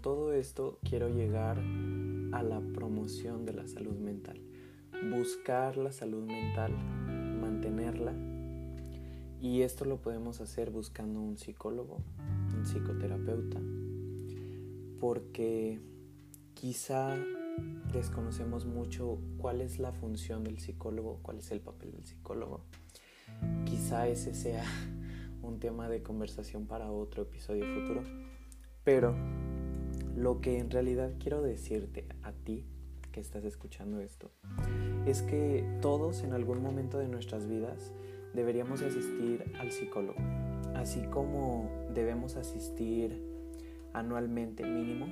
todo esto quiero llegar a la promoción de la salud mental. Buscar la salud mental, mantenerla. Y esto lo podemos hacer buscando un psicólogo, un psicoterapeuta, porque quizá desconocemos mucho cuál es la función del psicólogo, cuál es el papel del psicólogo. Quizá ese sea un tema de conversación para otro episodio futuro. Pero lo que en realidad quiero decirte a ti que estás escuchando esto es que todos en algún momento de nuestras vidas deberíamos asistir al psicólogo, así como debemos asistir anualmente mínimo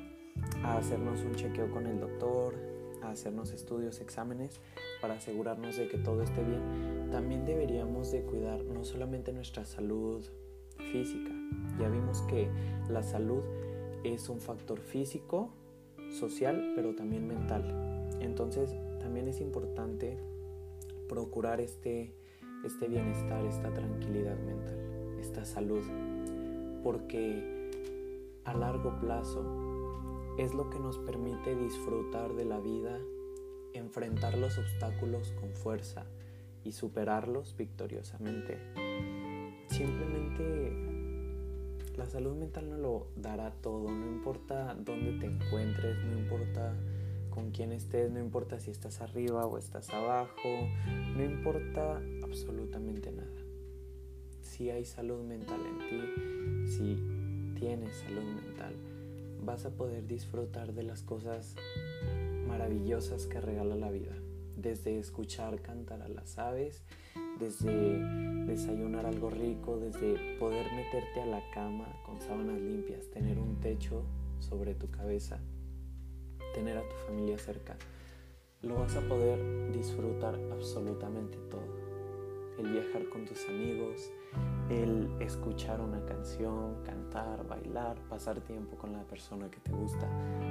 a hacernos un chequeo con el doctor, a hacernos estudios, exámenes para asegurarnos de que todo esté bien, también deberíamos de cuidar no solamente nuestra salud física. Ya vimos que la salud es un factor físico, social, pero también mental. Entonces también es importante procurar este, este bienestar, esta tranquilidad mental, esta salud, porque a largo plazo es lo que nos permite disfrutar de la vida, enfrentar los obstáculos con fuerza y superarlos victoriosamente. Simplemente la salud mental no lo dará todo, no importa dónde te encuentres, no importa con quién estés, no importa si estás arriba o estás abajo, no importa absolutamente nada. Si hay salud mental en ti, si tienes salud mental, vas a poder disfrutar de las cosas maravillosas que regala la vida. Desde escuchar cantar a las aves, desde desayunar algo rico, desde poder meterte a la cama con sábanas limpias, tener un techo sobre tu cabeza, tener a tu familia cerca, lo vas a poder disfrutar absolutamente todo. El viajar con tus amigos, el escuchar una canción, cantar, bailar, pasar tiempo con la persona que te gusta,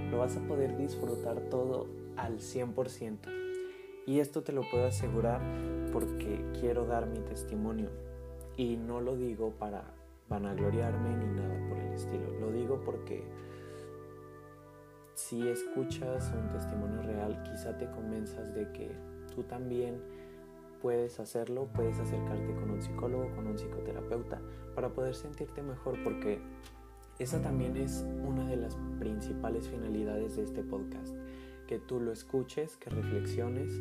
lo vas a poder disfrutar todo al 100%. Y esto te lo puedo asegurar porque quiero dar mi testimonio. Y no lo digo para vanagloriarme ni nada por el estilo. Lo digo porque si escuchas un testimonio real, quizá te convenzas de que tú también puedes hacerlo, puedes acercarte con un psicólogo, con un psicoterapeuta, para poder sentirte mejor, porque esa también es una de las principales finalidades de este podcast, que tú lo escuches, que reflexiones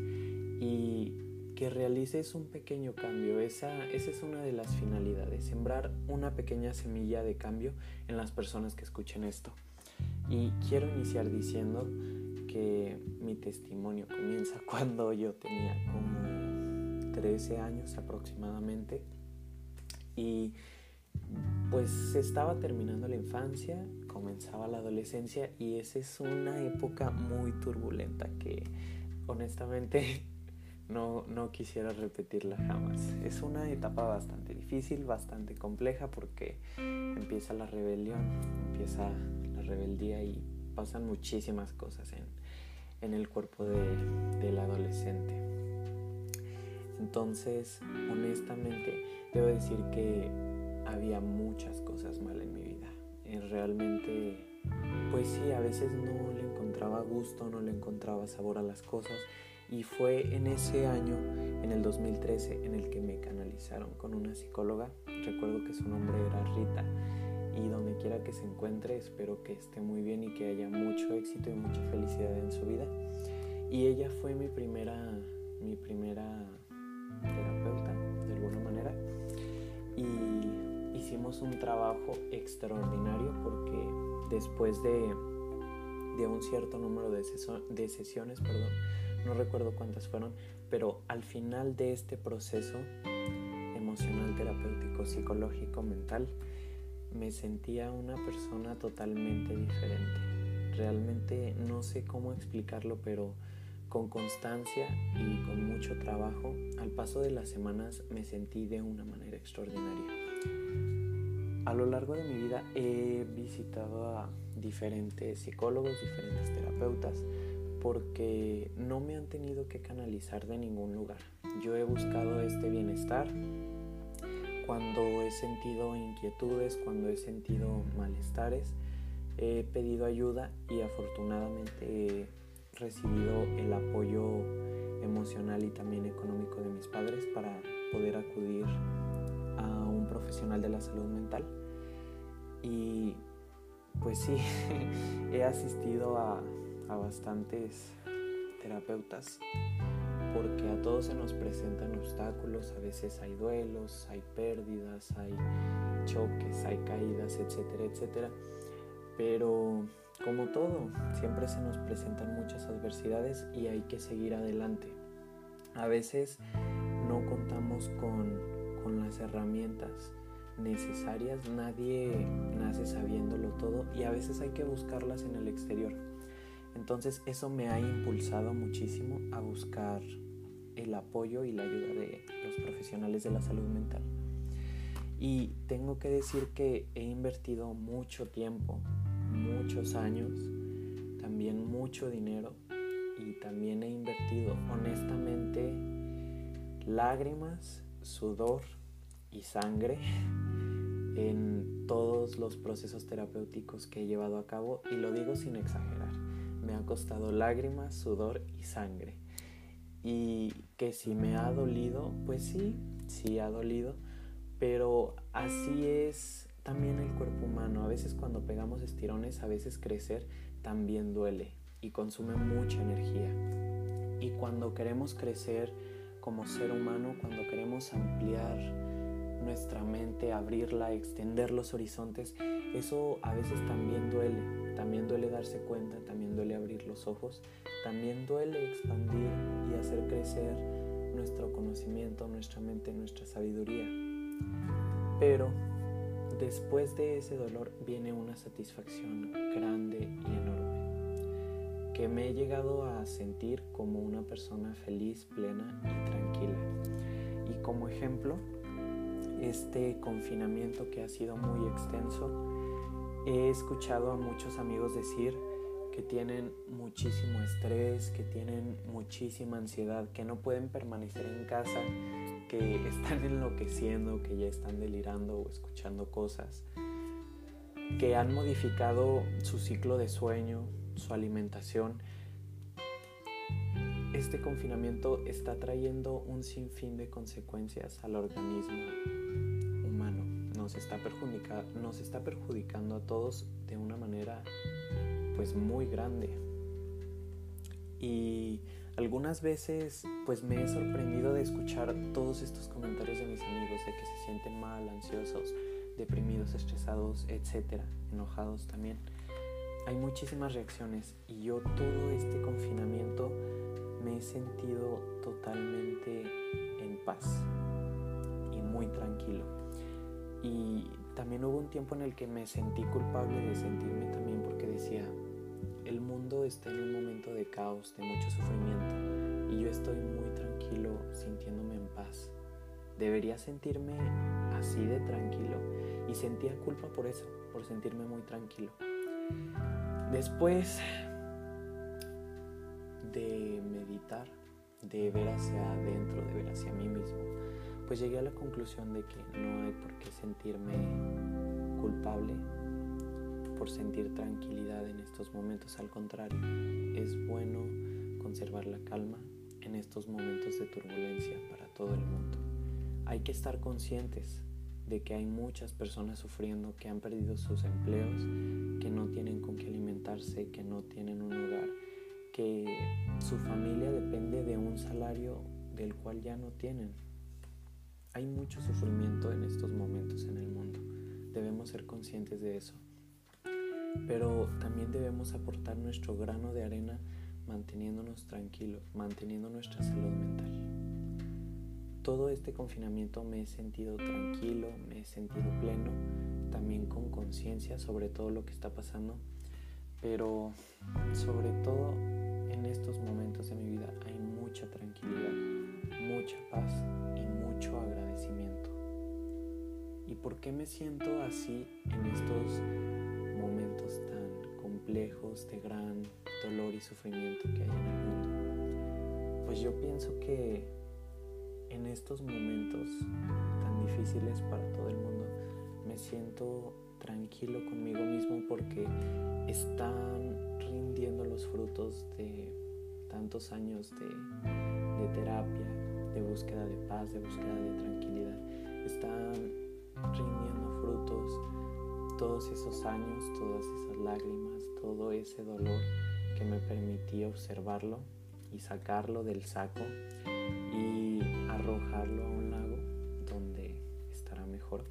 y que realices un pequeño cambio. Esa, esa es una de las finalidades, sembrar una pequeña semilla de cambio en las personas que escuchen esto. Y quiero iniciar diciendo que mi testimonio comienza cuando yo tenía como 13 años aproximadamente y pues estaba terminando la infancia, comenzaba la adolescencia y esa es una época muy turbulenta que honestamente no, no quisiera repetirla jamás. Es una etapa bastante difícil, bastante compleja porque empieza la rebelión, empieza la rebeldía y pasan muchísimas cosas en, en el cuerpo de, del adolescente. Entonces, honestamente, debo decir que había muchas cosas mal en mi vida. Eh, realmente, pues sí, a veces no le encontraba gusto, no le encontraba sabor a las cosas. Y fue en ese año, en el 2013, en el que me canalizaron con una psicóloga. Recuerdo que su nombre era Rita. Y donde quiera que se encuentre, espero que esté muy bien y que haya mucho éxito y mucha felicidad en su vida. Y ella fue mi primera, mi primera hicimos un trabajo extraordinario porque después de, de un cierto número de, de sesiones, perdón, no recuerdo cuántas fueron, pero al final de este proceso emocional, terapéutico, psicológico, mental, me sentía una persona totalmente diferente. Realmente no sé cómo explicarlo, pero con constancia y con mucho trabajo, al paso de las semanas me sentí de una manera extraordinaria. A lo largo de mi vida he visitado a diferentes psicólogos, diferentes terapeutas, porque no me han tenido que canalizar de ningún lugar. Yo he buscado este bienestar cuando he sentido inquietudes, cuando he sentido malestares he pedido ayuda y afortunadamente he recibido el apoyo emocional y también económico de mis padres para poder acudir de la salud mental. Y pues sí, he asistido a, a bastantes terapeutas porque a todos se nos presentan obstáculos, a veces hay duelos, hay pérdidas, hay choques, hay caídas, etcétera, etcétera. Pero como todo, siempre se nos presentan muchas adversidades y hay que seguir adelante. A veces no contamos con, con las herramientas necesarias, nadie nace sabiéndolo todo y a veces hay que buscarlas en el exterior. Entonces eso me ha impulsado muchísimo a buscar el apoyo y la ayuda de los profesionales de la salud mental. Y tengo que decir que he invertido mucho tiempo, muchos años, también mucho dinero y también he invertido honestamente lágrimas, sudor y sangre en todos los procesos terapéuticos que he llevado a cabo y lo digo sin exagerar. Me ha costado lágrimas, sudor y sangre. Y que si me ha dolido, pues sí, sí ha dolido, pero así es también el cuerpo humano. A veces cuando pegamos estirones, a veces crecer también duele y consume mucha energía. Y cuando queremos crecer como ser humano, cuando queremos ampliar nuestra mente, abrirla, extender los horizontes, eso a veces también duele. También duele darse cuenta, también duele abrir los ojos, también duele expandir y hacer crecer nuestro conocimiento, nuestra mente, nuestra sabiduría. Pero después de ese dolor viene una satisfacción grande y enorme, que me he llegado a sentir como una persona feliz, plena y tranquila. Y como ejemplo, este confinamiento que ha sido muy extenso, he escuchado a muchos amigos decir que tienen muchísimo estrés, que tienen muchísima ansiedad, que no pueden permanecer en casa, que están enloqueciendo, que ya están delirando o escuchando cosas, que han modificado su ciclo de sueño, su alimentación. Este confinamiento está trayendo un sinfín de consecuencias al organismo humano. Nos está, nos está perjudicando a todos de una manera pues muy grande. Y algunas veces pues me he sorprendido de escuchar todos estos comentarios de mis amigos de que se sienten mal, ansiosos, deprimidos, estresados, etcétera, enojados también. Hay muchísimas reacciones y yo todo me he sentido totalmente en paz y muy tranquilo. Y también hubo un tiempo en el que me sentí culpable de sentirme también porque decía, el mundo está en un momento de caos, de mucho sufrimiento, y yo estoy muy tranquilo sintiéndome en paz. Debería sentirme así de tranquilo y sentía culpa por eso, por sentirme muy tranquilo. Después de meditar, de ver hacia adentro, de ver hacia mí mismo, pues llegué a la conclusión de que no hay por qué sentirme culpable por sentir tranquilidad en estos momentos, al contrario, es bueno conservar la calma en estos momentos de turbulencia para todo el mundo. Hay que estar conscientes de que hay muchas personas sufriendo que han perdido sus empleos, que no tienen con qué alimentarse, que no tienen un hogar, que su familia depende de un salario del cual ya no tienen. Hay mucho sufrimiento en estos momentos en el mundo. Debemos ser conscientes de eso pero también debemos aportar nuestro grano de arena manteniéndonos tranquilos, manteniendo nuestra salud mental. Todo este confinamiento me he sentido tranquilo, me he sentido pleno, también con conciencia sobre todo lo que está pasando, pero sobre todo en estos momentos de mi vida hay mucha tranquilidad, mucha paz y mucho agradecimiento. ¿Y por qué me siento así en estos momentos tan complejos de gran dolor y sufrimiento que hay en el mundo. Pues yo pienso que en estos momentos tan difíciles para todo el mundo me siento tranquilo conmigo mismo porque están rindiendo los frutos de tantos años de, terapia, de búsqueda de paz, de búsqueda de tranquilidad. Están rindiendo frutos todos esos años, todas esas lágrimas, todo ese dolor que me permitía observarlo y sacarlo del saco y arrojarlo a un lago donde estará mejor.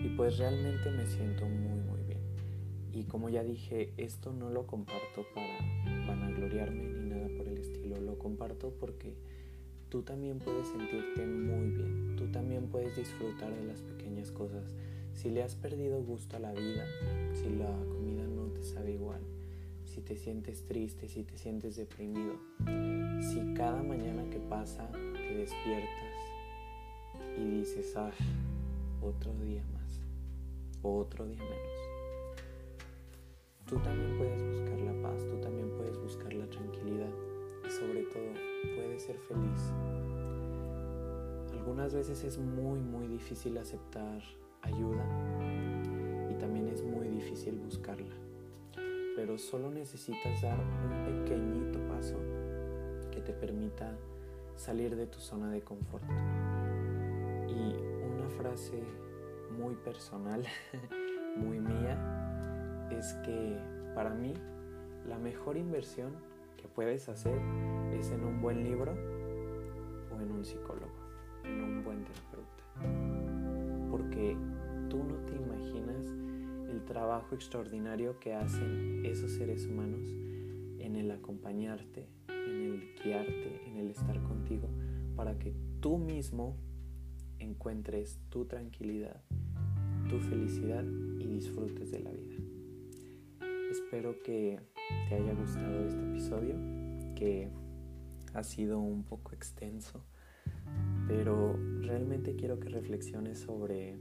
Y pues realmente me siento muy muy. Y como ya dije, esto no lo comparto para vanagloriarme ni nada por el estilo, lo comparto porque tú también puedes sentirte muy bien, tú también puedes disfrutar de las pequeñas cosas. Si le has perdido gusto a la vida, si la comida no te sabe igual, si te sientes triste, si te sientes deprimido, si cada mañana que pasa te despiertas y dices, ah, otro día más, otro día menos. Tú también puedes buscar la paz, tú también puedes buscar la tranquilidad y sobre todo puedes ser feliz. Algunas veces es muy muy difícil aceptar ayuda y también es muy difícil buscarla pero solo necesitas dar un pequeñito paso que te permita salir de tu zona de confort. Y una frase muy personal, muy mía, es que para mí la mejor inversión que puedes hacer es en un buen libro o en un psicólogo, en un buen terapeuta. Porque tú no te imaginas el trabajo extraordinario que hacen esos seres humanos en el acompañarte, en el guiarte, en el estar contigo, para que tú mismo encuentres tu tranquilidad, tu felicidad y disfrutes de la vida. Espero que te haya gustado este episodio, que ha sido un poco extenso, pero realmente quiero que reflexiones sobre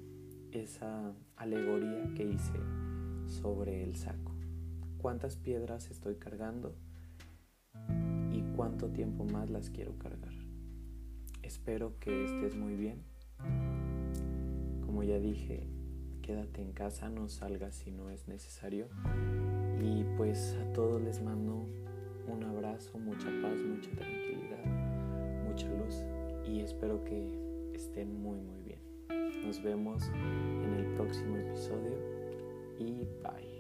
esa alegoría que hice sobre el saco. ¿Cuántas piedras estoy cargando? ¿Y cuánto tiempo más las quiero cargar? Espero que estés muy bien. Como ya dije, quédate en casa, no salgas si no es necesario. Y pues a todos les mando un abrazo, mucha paz, mucha tranquilidad, mucha luz y espero que estén muy muy bien. Nos vemos en el próximo episodio y bye.